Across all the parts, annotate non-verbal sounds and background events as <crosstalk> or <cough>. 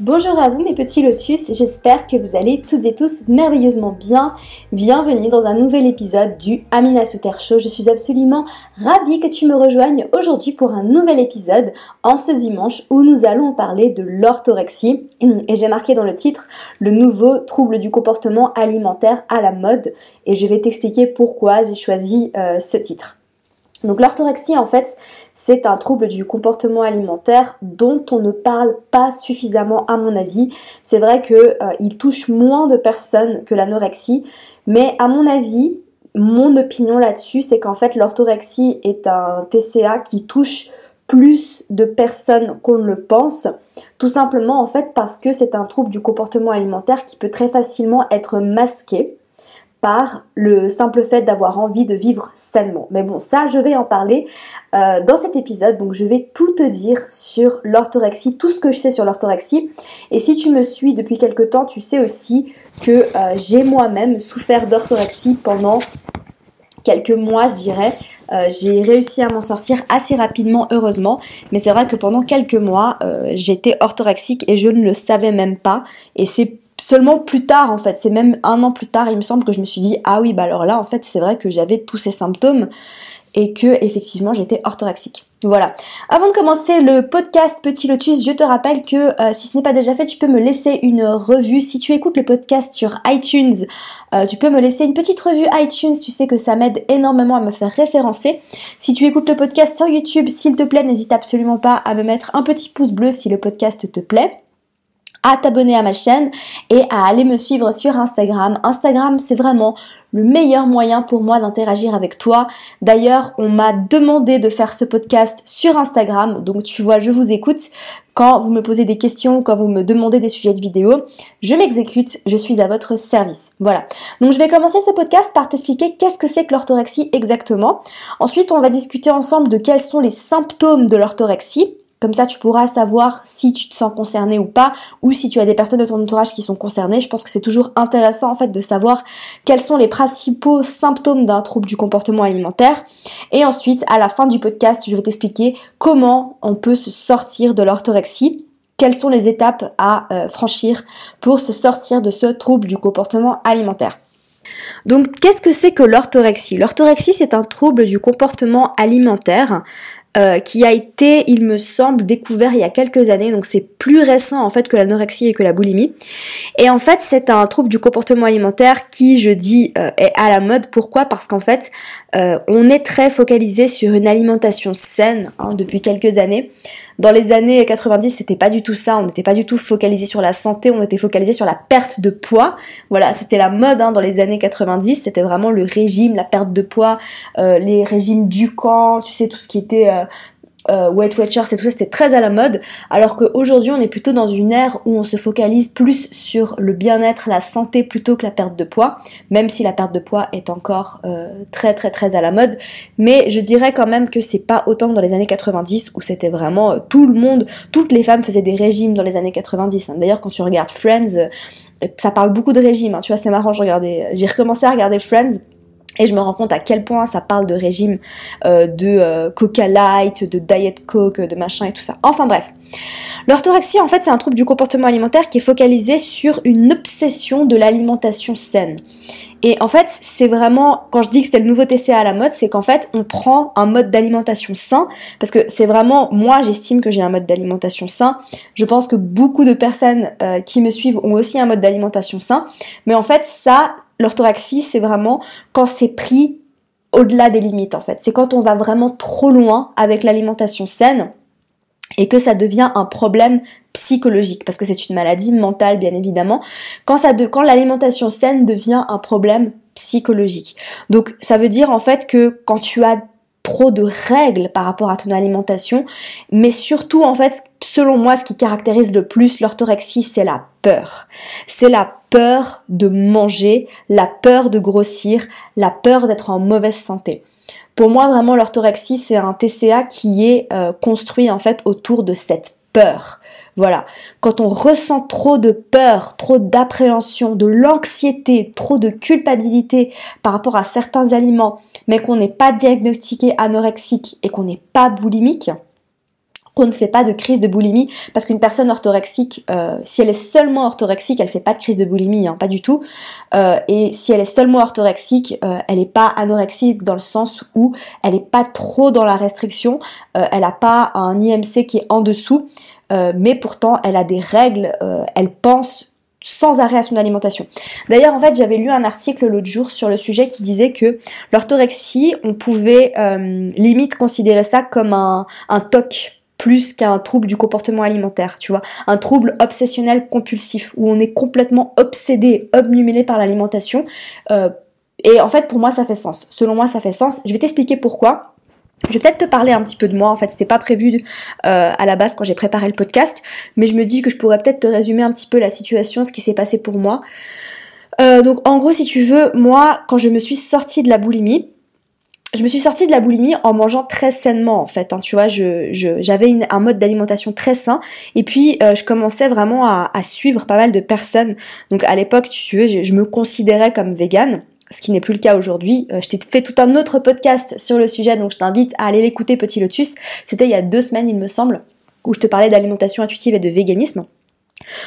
Bonjour à vous mes petits lotus, j'espère que vous allez toutes et tous merveilleusement bien. Bienvenue dans un nouvel épisode du Amina Souter Show. Je suis absolument ravie que tu me rejoignes aujourd'hui pour un nouvel épisode en ce dimanche où nous allons parler de l'orthorexie. Et j'ai marqué dans le titre le nouveau trouble du comportement alimentaire à la mode et je vais t'expliquer pourquoi j'ai choisi euh, ce titre. Donc l'orthorexie en fait c'est un trouble du comportement alimentaire dont on ne parle pas suffisamment à mon avis. C'est vrai qu'il euh, touche moins de personnes que l'anorexie, mais à mon avis, mon opinion là-dessus c'est qu'en fait l'orthorexie est un TCA qui touche plus de personnes qu'on ne le pense, tout simplement en fait parce que c'est un trouble du comportement alimentaire qui peut très facilement être masqué par le simple fait d'avoir envie de vivre sainement. Mais bon, ça, je vais en parler euh, dans cet épisode. Donc, je vais tout te dire sur l'orthorexie, tout ce que je sais sur l'orthorexie. Et si tu me suis depuis quelque temps, tu sais aussi que euh, j'ai moi-même souffert d'orthorexie pendant quelques mois, je dirais. Euh, j'ai réussi à m'en sortir assez rapidement, heureusement. Mais c'est vrai que pendant quelques mois, j'étais orthorexique et je ne le savais même pas. Et c'est seulement plus tard en fait, c'est même un an plus tard, il me semble que je me suis dit ah oui bah alors là en fait c'est vrai que j'avais tous ces symptômes et que effectivement j'étais orthorexique. Voilà. Avant de commencer le podcast Petit Lotus, je te rappelle que euh, si ce n'est pas déjà fait, tu peux me laisser une revue. Si tu écoutes le podcast sur iTunes, euh, tu peux me laisser une petite revue iTunes. Tu sais que ça m'aide énormément à me faire référencer. Si tu écoutes le podcast sur YouTube, s'il te plaît, n'hésite absolument pas à me mettre un petit pouce bleu si le podcast te plaît à t'abonner à ma chaîne et à aller me suivre sur Instagram. Instagram, c'est vraiment le meilleur moyen pour moi d'interagir avec toi. D'ailleurs, on m'a demandé de faire ce podcast sur Instagram, donc tu vois, je vous écoute. Quand vous me posez des questions, quand vous me demandez des sujets de vidéo, je m'exécute, je suis à votre service. Voilà. Donc je vais commencer ce podcast par t'expliquer qu'est-ce que c'est que l'orthorexie exactement. Ensuite, on va discuter ensemble de quels sont les symptômes de l'orthorexie comme ça, tu pourras savoir si tu te sens concerné ou pas, ou si tu as des personnes de ton entourage qui sont concernées. Je pense que c'est toujours intéressant en fait de savoir quels sont les principaux symptômes d'un trouble du comportement alimentaire. Et ensuite, à la fin du podcast, je vais t'expliquer comment on peut se sortir de l'orthorexie quelles sont les étapes à euh, franchir pour se sortir de ce trouble du comportement alimentaire. Donc, qu'est-ce que c'est que l'orthorexie? L'orthorexie, c'est un trouble du comportement alimentaire euh, qui a été, il me semble, découvert il y a quelques années, donc c'est plus récent en fait que l'anorexie et que la boulimie. Et en fait, c'est un trouble du comportement alimentaire qui, je dis, euh, est à la mode. Pourquoi? Parce qu'en fait, euh, on est très focalisé sur une alimentation saine hein, depuis quelques années. Dans les années 90, c'était pas du tout ça. On n'était pas du tout focalisé sur la santé, on était focalisé sur la perte de poids. Voilà, c'était la mode hein, dans les années 90. C'était vraiment le régime, la perte de poids, les régimes du camp, tu sais tout ce qui était euh, euh, Weight Watchers et tout ça, c'était très à la mode, alors qu'aujourd'hui on est plutôt dans une ère où on se focalise plus sur le bien-être, la santé plutôt que la perte de poids, même si la perte de poids est encore euh, très très très à la mode, mais je dirais quand même que c'est pas autant que dans les années 90 où c'était vraiment tout le monde, toutes les femmes faisaient des régimes dans les années 90. Hein. D'ailleurs quand tu regardes Friends, ça parle beaucoup de régimes, hein. tu vois c'est marrant, j'ai recommencé à regarder Friends et je me rends compte à quel point ça parle de régime euh, de euh, Coca Light, de Diet Coke, de machin et tout ça. Enfin bref. L'orthorexie, en fait, c'est un trouble du comportement alimentaire qui est focalisé sur une obsession de l'alimentation saine. Et en fait, c'est vraiment, quand je dis que c'est le nouveau TCA à la mode, c'est qu'en fait, on prend un mode d'alimentation sain, parce que c'est vraiment, moi, j'estime que j'ai un mode d'alimentation sain. Je pense que beaucoup de personnes euh, qui me suivent ont aussi un mode d'alimentation sain. Mais en fait, ça, l'orthoraxie, c'est vraiment quand c'est pris au-delà des limites en fait. C'est quand on va vraiment trop loin avec l'alimentation saine et que ça devient un problème psychologique parce que c'est une maladie mentale bien évidemment. Quand ça de, quand l'alimentation saine devient un problème psychologique. Donc ça veut dire en fait que quand tu as trop de règles par rapport à ton alimentation, mais surtout en fait, selon moi, ce qui caractérise le plus l'orthorexie, c'est la peur. C'est la peur de manger, la peur de grossir, la peur d'être en mauvaise santé. Pour moi, vraiment, l'orthorexie, c'est un TCA qui est euh, construit en fait autour de cette peur. Voilà. Quand on ressent trop de peur, trop d'appréhension, de l'anxiété, trop de culpabilité par rapport à certains aliments, mais qu'on n'est pas diagnostiqué anorexique et qu'on n'est pas boulimique, qu'on ne fait pas de crise de boulimie parce qu'une personne orthorexique, euh, si elle est seulement orthorexique, elle fait pas de crise de boulimie, hein, pas du tout. Euh, et si elle est seulement orthorexique, euh, elle n'est pas anorexique dans le sens où elle n'est pas trop dans la restriction, elle n'a pas un IMC qui est en dessous, mais pourtant elle a des règles, elle pense sans arrêt à son alimentation. D'ailleurs, en fait, j'avais lu un article l'autre jour sur le sujet qui disait que l'orthorexie, on pouvait limite considérer ça comme un, un TOC plus qu'un trouble du comportement alimentaire, tu vois, un trouble obsessionnel compulsif où on est complètement obsédé, obnubilé par l'alimentation. Euh, et en fait, pour moi, ça fait sens. Selon moi, ça fait sens. Je vais t'expliquer pourquoi. Je vais peut-être te parler un petit peu de moi. En fait, c'était pas prévu euh, à la base quand j'ai préparé le podcast, mais je me dis que je pourrais peut-être te résumer un petit peu la situation, ce qui s'est passé pour moi. Euh, donc, en gros, si tu veux, moi, quand je me suis sortie de la boulimie, je me suis sortie de la boulimie en mangeant très sainement en fait. Hein, tu vois, j'avais un mode d'alimentation très sain et puis euh, je commençais vraiment à, suivre pas mal de personnes. Donc à l'époque, tu veux, je, me considérais comme végane ce qui n'est plus le cas aujourd'hui. Euh, je t'ai fait tout un autre podcast sur le sujet, donc je t'invite à aller l'écouter, Petit Lotus. C'était il y a deux semaines, il me semble, où je te parlais d'alimentation intuitive et de véganisme.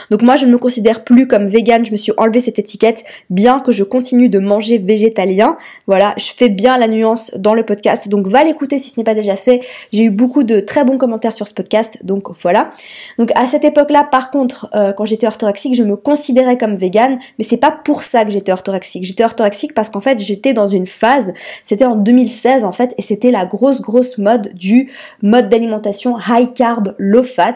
Donc moi je ne me considère plus comme végane, je me suis enlevé cette étiquette, bien que je continue de manger végétalien. Voilà, je fais bien la nuance dans le podcast, donc va l'écouter si ce n'est pas déjà fait. J'ai eu beaucoup de très bons commentaires sur ce podcast, donc voilà. Donc à cette époque-là, par contre, euh, quand j'étais orthorexique, je me considérais comme végane, mais c'est pas pour ça que j'étais orthorexique. J'étais orthorexique parce qu'en fait j'étais dans une phase, c'était en 2016 en fait, et c'était la grosse grosse mode du mode d'alimentation high carb, low fat.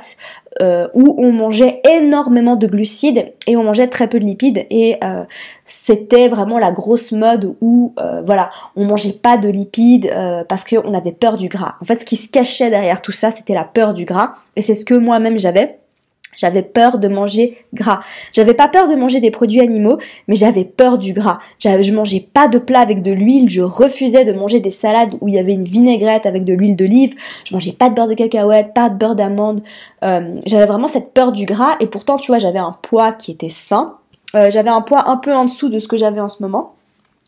Euh, où on mangeait énormément de glucides et on mangeait très peu de lipides et euh, c'était vraiment la grosse mode où euh, voilà on mangeait pas de lipides parce qu'on avait peur du gras. En fait ce qui se cachait derrière tout ça c'était la peur du gras et c'est ce que moi-même j'avais. J'avais peur de manger gras. J'avais pas peur de manger des produits animaux, mais j'avais peur du gras. Je mangeais pas de plat avec de l'huile, je refusais de manger des salades où il y avait une vinaigrette avec de l'huile d'olive, je mangeais pas de beurre de cacahuète, pas de beurre d'amande. Euh, j'avais vraiment cette peur du gras et pourtant tu vois j'avais un poids qui était sain. Euh, j'avais un poids un peu en dessous de ce que j'avais en ce moment.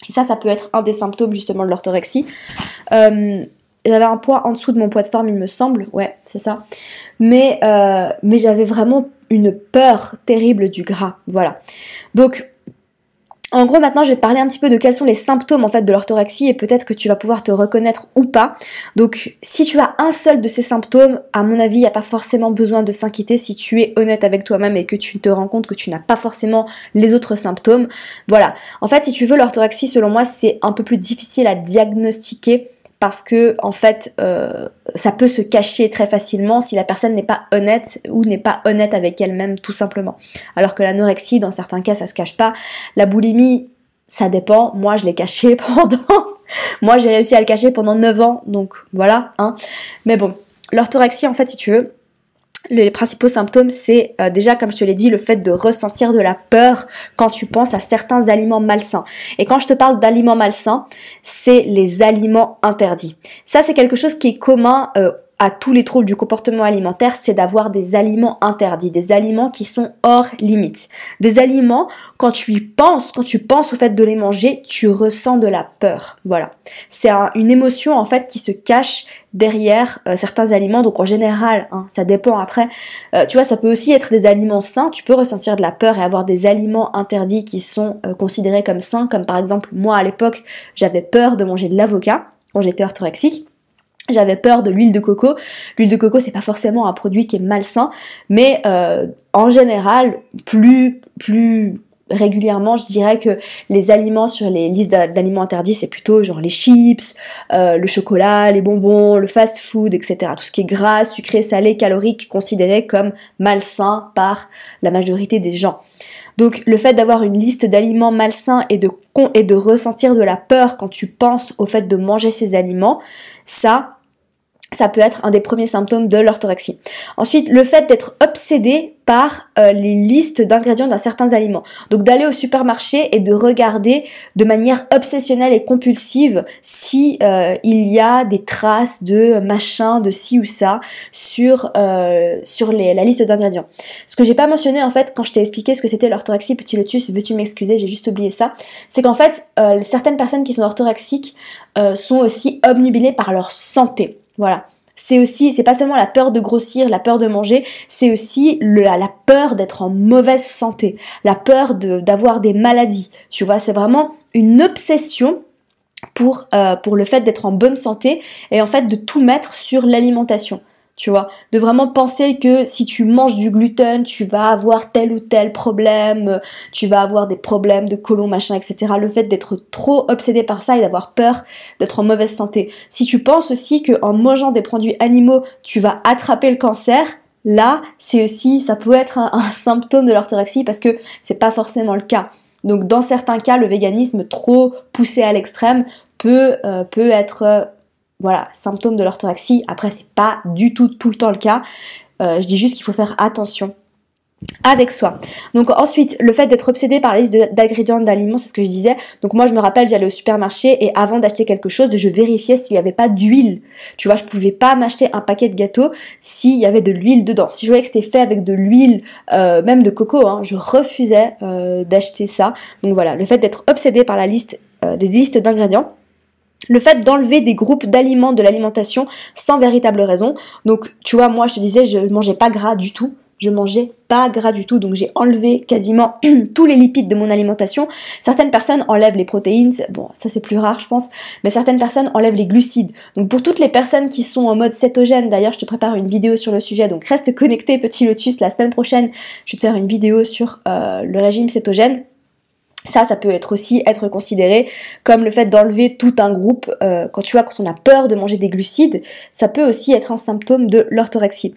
Et ça, ça peut être un des symptômes justement de l'orthorexie. Euh, j'avais un poids en dessous de mon poids de forme, il me semble, ouais, c'est ça. Mais, euh, mais j'avais vraiment une peur terrible du gras, voilà. Donc, en gros, maintenant, je vais te parler un petit peu de quels sont les symptômes en fait de l'orthorexie et peut-être que tu vas pouvoir te reconnaître ou pas. Donc, si tu as un seul de ces symptômes, à mon avis, il n'y a pas forcément besoin de s'inquiéter si tu es honnête avec toi-même et que tu te rends compte que tu n'as pas forcément les autres symptômes. Voilà. En fait, si tu veux, l'orthorexie, selon moi, c'est un peu plus difficile à diagnostiquer parce que en fait euh, ça peut se cacher très facilement si la personne n'est pas honnête ou n'est pas honnête avec elle-même tout simplement. Alors que l'anorexie dans certains cas ça se cache pas. La boulimie ça dépend. Moi je l'ai caché <laughs> pendant moi j'ai réussi à le cacher pendant 9 ans donc voilà hein. Mais bon, l'orthorexie en fait si tu veux les principaux symptômes, c'est euh, déjà, comme je te l'ai dit, le fait de ressentir de la peur quand tu penses à certains aliments malsains. Et quand je te parle d'aliments malsains, c'est les aliments interdits. Ça, c'est quelque chose qui est commun euh, à tous les troubles du comportement alimentaire, c'est d'avoir des aliments interdits, des aliments qui sont hors limite. Des aliments, quand tu y penses, quand tu penses au fait de les manger, tu ressens de la peur. Voilà. C'est une émotion en fait qui se cache derrière euh, certains aliments. Donc en général, hein, ça dépend après. Euh, tu vois, ça peut aussi être des aliments sains. Tu peux ressentir de la peur et avoir des aliments interdits qui sont euh, considérés comme sains, comme par exemple moi à l'époque, j'avais peur de manger de l'avocat quand j'étais orthorexique. J'avais peur de l'huile de coco. L'huile de coco, c'est pas forcément un produit qui est malsain, mais euh, en général, plus plus régulièrement, je dirais que les aliments sur les listes d'aliments interdits, c'est plutôt genre les chips, euh, le chocolat, les bonbons, le fast food, etc. Tout ce qui est gras, sucré, salé, calorique, considéré comme malsain par la majorité des gens. Donc le fait d'avoir une liste d'aliments malsains et de, et de ressentir de la peur quand tu penses au fait de manger ces aliments, ça, ça peut être un des premiers symptômes de l'orthorexie. Ensuite, le fait d'être obsédé par euh, les listes d'ingrédients d'un certain aliment. Donc d'aller au supermarché et de regarder de manière obsessionnelle et compulsive si euh, il y a des traces de machin, de ci ou ça sur euh, sur les, la liste d'ingrédients. Ce que j'ai pas mentionné en fait quand je t'ai expliqué ce que c'était l'orthorexie, petit lotus, veux-tu m'excuser, j'ai juste oublié ça. C'est qu'en fait certaines personnes qui sont orthorexiques sont aussi obnubilées par leur santé. Voilà. C'est aussi, c'est pas seulement la peur de grossir, la peur de manger, c'est aussi la, peur d'être en mauvaise santé, la peur d'avoir des maladies. Tu vois, c'est vraiment une obsession pour, euh, pour le fait d'être en bonne santé et en fait de tout mettre sur l'alimentation tu vois, de vraiment penser que si tu manges du gluten, tu vas avoir tel ou tel problème, tu vas avoir des problèmes de colon, machin, etc. Le fait d'être trop obsédé par ça et d'avoir peur d'être en mauvaise santé. Si tu penses aussi que en mangeant des produits animaux, tu vas attraper le cancer, là, c'est aussi, ça peut être un, <laughs> symptôme de l'orthorexie parce que c'est pas forcément le cas. Donc dans certains cas, le véganisme trop poussé à l'extrême peut, euh, peut être euh, voilà, symptômes de l'orthoraxie. Après, c'est pas du tout tout le temps le cas. Euh, je dis juste qu'il faut faire attention avec soi. Donc ensuite, le fait d'être obsédé par la liste d'ingrédients d'aliments, c'est ce que je disais. Donc moi, je me rappelle, j'allais au supermarché et avant d'acheter quelque chose, je vérifiais s'il n'y avait pas d'huile. Tu vois, je pouvais pas m'acheter un paquet de gâteaux s'il y avait de l'huile dedans. Si je voyais que c'était fait avec de l'huile, euh, même de coco, hein, je refusais euh, d'acheter ça. Donc voilà, le fait d'être obsédé par la liste des listes d'ingrédients le fait d'enlever des groupes d'aliments de l'alimentation sans véritable raison. Donc, tu vois, moi, je te disais, je mangeais pas gras du tout. Je mangeais pas gras du tout, donc j'ai enlevé quasiment <clears throat> tous les lipides de mon alimentation. Certaines personnes enlèvent les protéines, bon, ça c'est plus rare, je pense, mais certaines personnes enlèvent les glucides. Donc pour toutes les personnes qui sont en mode cétogène, d'ailleurs, je te prépare une vidéo sur le sujet, donc reste connecté, petit lotus. La semaine prochaine, je vais te faire une vidéo sur euh, le régime cétogène. Ça, ça peut être aussi être considéré comme le fait d'enlever tout un groupe. Euh, quand tu vois, quand on a peur de manger des glucides, ça peut aussi être un symptôme de l'orthorexie.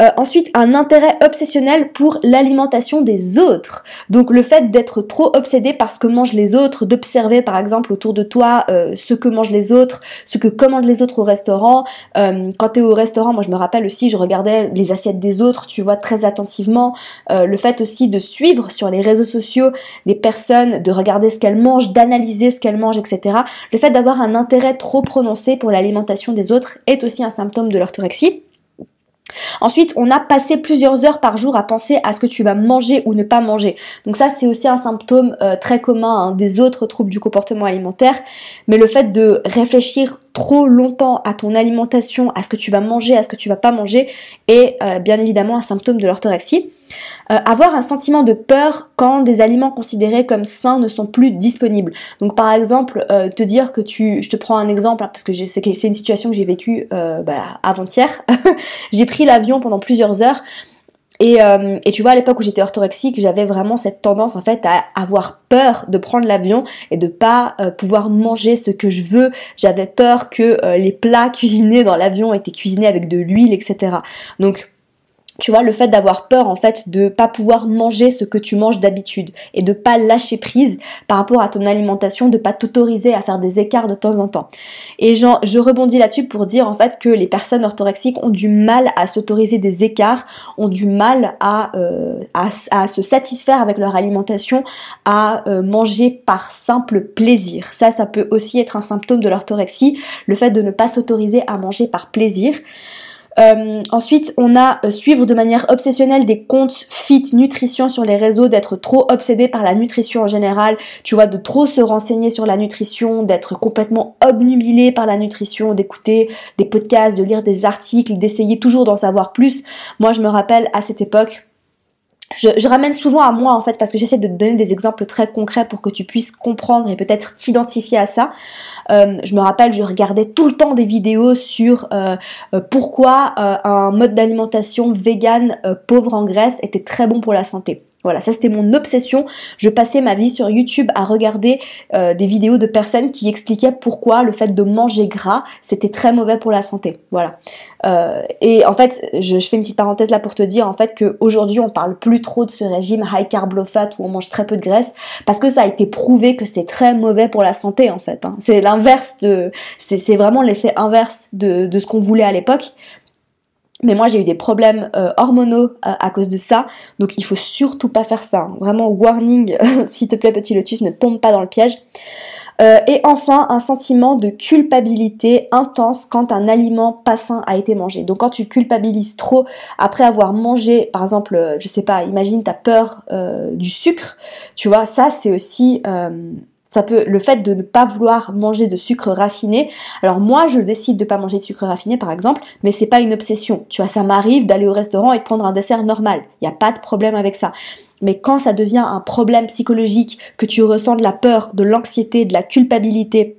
Euh, ensuite, un intérêt obsessionnel pour l'alimentation des autres. Donc le fait d'être trop obsédé par ce que mangent les autres, d'observer par exemple autour de toi euh, ce que mangent les autres, ce que commandent les autres au restaurant. Euh, quand tu es au restaurant, moi je me rappelle aussi, je regardais les assiettes des autres, tu vois, très attentivement. le fait aussi de suivre sur les réseaux sociaux des personnes, de regarder ce qu'elles mangent, d'analyser ce qu'elles mangent, etc. Le fait d'avoir un intérêt trop prononcé pour l'alimentation des autres est aussi un symptôme de l'orthorexie. Ensuite, on a passé plusieurs heures par jour à penser à ce que tu vas manger ou ne pas manger. Donc ça, c'est aussi un symptôme euh, très commun hein, des autres troubles du comportement alimentaire. Mais le fait de réfléchir trop longtemps à ton alimentation, à ce que tu vas manger, à ce que tu vas pas manger, est euh, bien évidemment un symptôme de l'orthorexie. Euh, avoir un sentiment de peur quand des aliments considérés comme sains ne sont plus disponibles. Donc par exemple, euh, te dire que tu, je te prends un exemple hein, parce que c'est une situation que j'ai vécue bah, avant-hier. <laughs> j'ai pris l'avion pendant plusieurs heures. Et, et, tu vois, à l'époque où j'étais orthorexique, j'avais vraiment cette tendance en fait à avoir peur de prendre l'avion et de pas pouvoir manger ce que je veux. J'avais peur que les plats cuisinés dans l'avion étaient cuisinés avec de l'huile, etc. Donc tu vois, le fait d'avoir peur en fait de pas pouvoir manger ce que tu manges d'habitude et de pas lâcher prise par rapport à ton alimentation, de pas t'autoriser à faire des écarts de temps en temps. Et genre, je rebondis là-dessus pour dire en fait que les personnes orthorexiques ont du mal à s'autoriser des écarts, ont du mal à, euh, à, se satisfaire avec leur alimentation, à euh, manger par simple plaisir. Ça, ça peut aussi être un symptôme de l'orthorexie, le fait de ne pas s'autoriser à manger par plaisir. Euh, ensuite, on a euh, suivre de manière obsessionnelle des comptes fit nutrition sur les réseaux, d'être trop obsédé par la nutrition en général, tu vois, de trop se renseigner sur la nutrition, d'être complètement obnubilé par la nutrition, d'écouter des podcasts, de lire des articles, d'essayer toujours d'en savoir plus. Moi, je me rappelle à cette époque, je, ramène souvent à moi en fait parce que j'essaie de te donner des exemples très concrets pour que tu puisses comprendre et peut-être t'identifier à ça. Euh, je me rappelle, je regardais tout le temps des vidéos sur euh, euh, pourquoi un mode d'alimentation vegan pauvre en graisse était très bon pour la santé. Voilà, ça c'était mon obsession. Je passais ma vie sur YouTube à regarder euh, des vidéos de personnes qui expliquaient pourquoi le fait de manger gras c'était très mauvais pour la santé. Voilà. Euh, et en fait, je, fais une petite parenthèse là pour te dire en fait qu'aujourd'hui on parle plus trop de ce régime high carb low fat où on mange très peu de graisse parce que ça a été prouvé que c'est très mauvais pour la santé en fait. Hein. C'est l'inverse de, c'est vraiment l'effet inverse de, de ce qu'on voulait à l'époque. Mais moi j'ai eu des problèmes euh, hormonaux euh, à cause de ça, donc il faut surtout pas faire ça. Hein. Vraiment warning, <laughs> s'il te plaît petit lotus, ne tombe pas dans le piège. Euh, et enfin, un sentiment de culpabilité intense quand un aliment pas sain a été mangé. Donc quand tu culpabilises trop après avoir mangé, par exemple, je sais pas, imagine t'as peur du sucre, tu vois, ça c'est aussi ça peut, le fait de ne pas vouloir manger de sucre raffiné. Alors moi, je décide de pas manger de sucre raffiné, par exemple, mais c'est pas une obsession. Tu vois, ça m'arrive d'aller au restaurant et de prendre un dessert normal. Il n'y a pas de problème avec ça. Mais quand ça devient un problème psychologique, que tu ressens de la peur, de l'anxiété, de la culpabilité,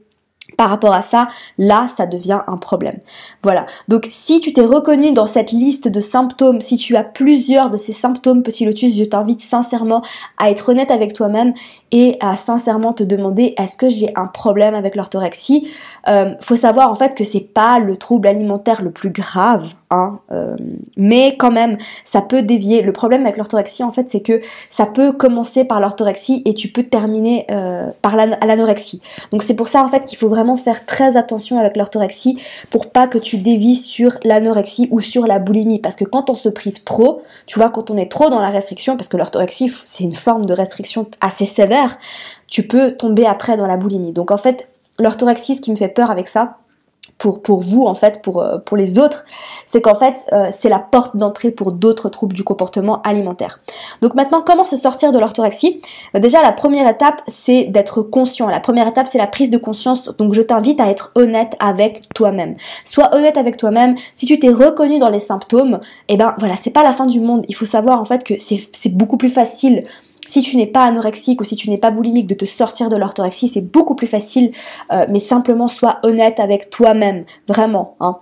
par rapport à ça, là, ça devient un problème. Voilà. Donc, si tu t'es reconnu dans cette liste de symptômes, si tu as plusieurs de ces symptômes, petit lotus, je t'invite sincèrement à être honnête avec toi-même et à sincèrement te demander est-ce que j'ai un problème avec l'orthorexie? Euh, Faut savoir en fait que c'est pas le trouble alimentaire le plus grave, euh, mais quand même ça peut dévier. Le problème avec l'orthorexie en fait c'est que ça peut commencer par l'orthorexie et tu peux terminer euh, par l'anorexie. Donc c'est pour ça en fait qu'il faut vraiment faire très attention avec l'orthorexie pour pas que tu dévies sur l'anorexie ou sur la boulimie parce que quand on se prive trop, tu vois quand on est trop dans la restriction parce que l'orthorexie c'est une forme de restriction assez sévère tu peux tomber après dans la boulimie. Donc en fait, l'orthorexie, ce qui me fait peur avec ça, pour, vous en fait, pour, euh, pour les autres, c'est qu'en fait euh, c'est la porte d'entrée pour d'autres troubles du comportement alimentaire. Donc maintenant, comment se sortir de l'orthorexie? Euh, Déjà la première étape c'est d'être conscient. La première étape c'est la prise de conscience. Donc je t'invite à être honnête avec toi-même. Sois honnête avec toi-même. Si tu t'es reconnu dans les symptômes, eh ben voilà, c'est pas la fin du monde. Il faut savoir en fait que c'est beaucoup plus facile si tu n'es pas anorexique ou si tu n'es pas boulimique, de te sortir de l'orthorexie, c'est beaucoup plus facile, euh, mais simplement sois honnête avec toi-même, vraiment. Hein.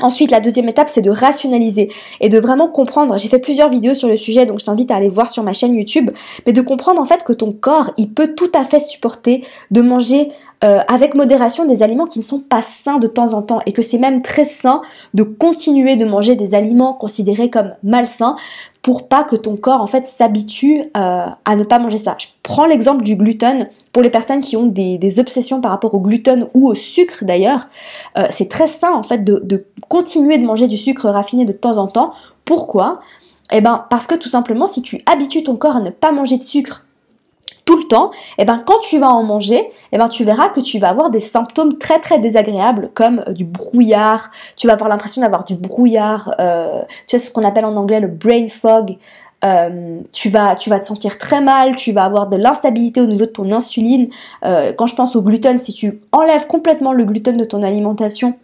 Ensuite, la deuxième étape, c'est de rationaliser et de vraiment comprendre. J'ai fait plusieurs vidéos sur le sujet, donc je t'invite à aller voir sur ma chaîne YouTube, mais de comprendre en fait que ton corps, il peut tout à fait supporter de manger euh, avec modération des aliments qui ne sont pas sains de temps en temps et que c'est même très sain de continuer de manger des aliments considérés comme malsains pour pas que ton corps en fait s'habitue euh, à ne pas manger ça. Je prends l'exemple du gluten pour les personnes qui ont des, obsessions par rapport au gluten ou au sucre d'ailleurs. Euh, c'est très sain en fait de, continuer de manger du sucre raffiné de temps en temps. Pourquoi? Eh ben parce que tout simplement si tu habitues ton corps à ne pas manger de sucre tout le temps, et eh ben quand tu vas en manger, et eh ben tu verras que tu vas avoir des symptômes très très désagréables comme euh, du brouillard, tu vas avoir l'impression d'avoir du brouillard, euh, tu sais ce qu'on appelle en anglais le brain fog, euh, tu vas tu vas te sentir très mal, tu vas avoir de l'instabilité au niveau de ton insuline. quand je pense au gluten, si tu enlèves complètement le gluten de ton alimentation,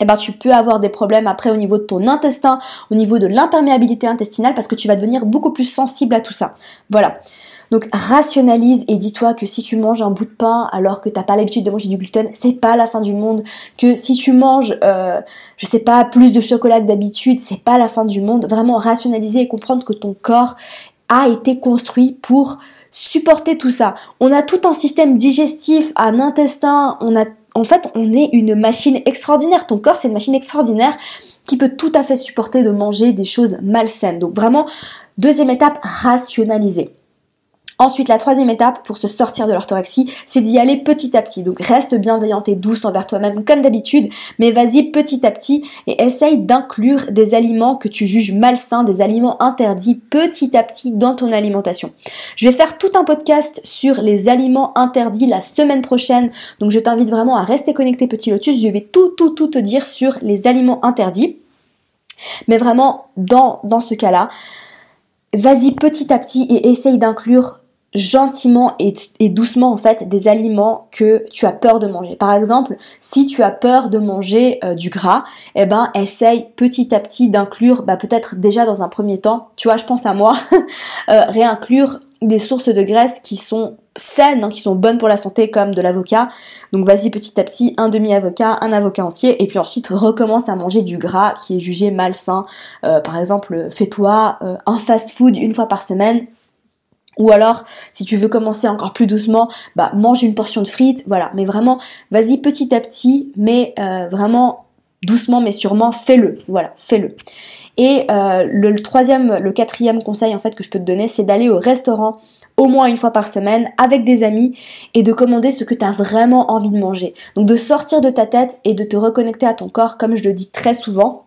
eh ben tu peux avoir des problèmes après au niveau de ton intestin, au niveau de l'imperméabilité intestinale parce que tu vas devenir beaucoup plus sensible à tout ça. Voilà. Donc rationalise et dis-toi que si tu manges un bout de pain alors que t'as pas l'habitude de manger du gluten, c'est pas la fin du monde. Que si tu manges, euh, je sais pas, plus de chocolat que d'habitude, c'est pas la fin du monde. Vraiment rationaliser et comprendre que ton corps a été construit pour supporter tout ça. On a tout un système digestif, un intestin, on a en fait, on est une machine extraordinaire. Ton corps, c'est une machine extraordinaire qui peut tout à fait supporter de manger des choses malsaines. Donc vraiment, deuxième étape, rationaliser. Ensuite, la troisième étape pour se sortir de l'orthorexie, c'est d'y aller petit à petit. Donc reste bienveillante et douce envers toi-même comme d'habitude, mais vas-y petit à petit et essaye d'inclure des aliments que tu juges malsains, des aliments interdits petit à petit dans ton alimentation. Je vais faire tout un podcast sur les aliments interdits la semaine prochaine, donc je t'invite vraiment à rester connecté petit lotus, je vais tout tout tout te dire sur les aliments interdits. Mais vraiment, dans, dans ce cas-là, vas-y petit à petit et essaye d'inclure gentiment et, doucement en fait des aliments que tu as peur de manger. Par exemple, si tu as peur de manger euh, du gras, eh ben essaye petit à petit d'inclure, bah, peut-être déjà dans un premier temps, tu vois, je pense à moi, <laughs> euh, réinclure des sources de graisse qui sont saines, hein, qui sont bonnes pour la santé, comme de l'avocat. Donc vas-y petit à petit, un demi-avocat, un avocat entier, et puis ensuite recommence à manger du gras qui est jugé malsain. Euh, par exemple, fais-toi euh, un fast-food une fois par semaine. Ou alors, si tu veux commencer encore plus doucement, bah mange une portion de frites, voilà. Mais vraiment, vas-y petit à petit, mais euh, vraiment doucement mais sûrement, fais-le. Voilà, fais-le. Et le, le, troisième, le quatrième conseil en fait que je peux te donner, c'est d'aller au restaurant au moins une fois par semaine avec des amis et de commander ce que tu as vraiment envie de manger. Donc de sortir de ta tête et de te reconnecter à ton corps comme je le dis très souvent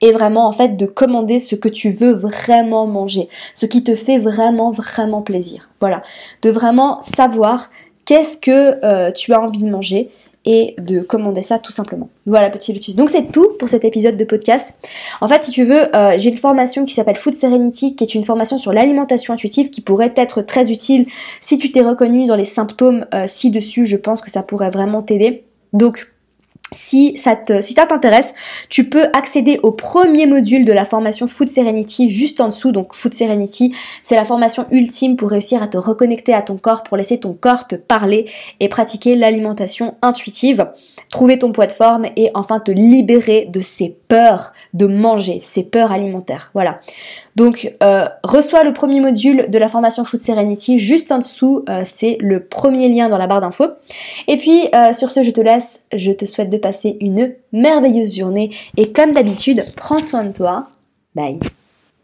et vraiment en fait de commander ce que tu veux vraiment manger, ce qui te fait vraiment vraiment plaisir. Voilà, de vraiment savoir qu'est-ce que euh, tu as envie de manger et de commander ça tout simplement. Voilà, petit lotus. Donc c'est tout pour cet épisode de podcast. En fait, si tu veux, euh, j'ai une formation qui s'appelle Food Serenity, qui est une formation sur l'alimentation intuitive qui pourrait être très utile si tu t'es reconnu dans les symptômes euh, ci-dessus. Je pense que ça pourrait vraiment t'aider. Donc si ça te, si t'intéresse, tu peux accéder au premier module de la formation Food Serenity juste en dessous. Donc Food Serenity, c'est la formation ultime pour réussir à te reconnecter à ton corps, pour laisser ton corps te parler et pratiquer l'alimentation intuitive, trouver ton poids de forme et enfin te libérer de ces peurs de manger, ces peurs alimentaires. Voilà. Donc euh, reçois le premier module de la formation Food Serenity juste en dessous, euh, c'est le premier lien dans la barre d'infos. Et puis euh, sur ce, je te laisse, je te souhaite de passer une merveilleuse journée et comme d'habitude, prends soin de toi. Bye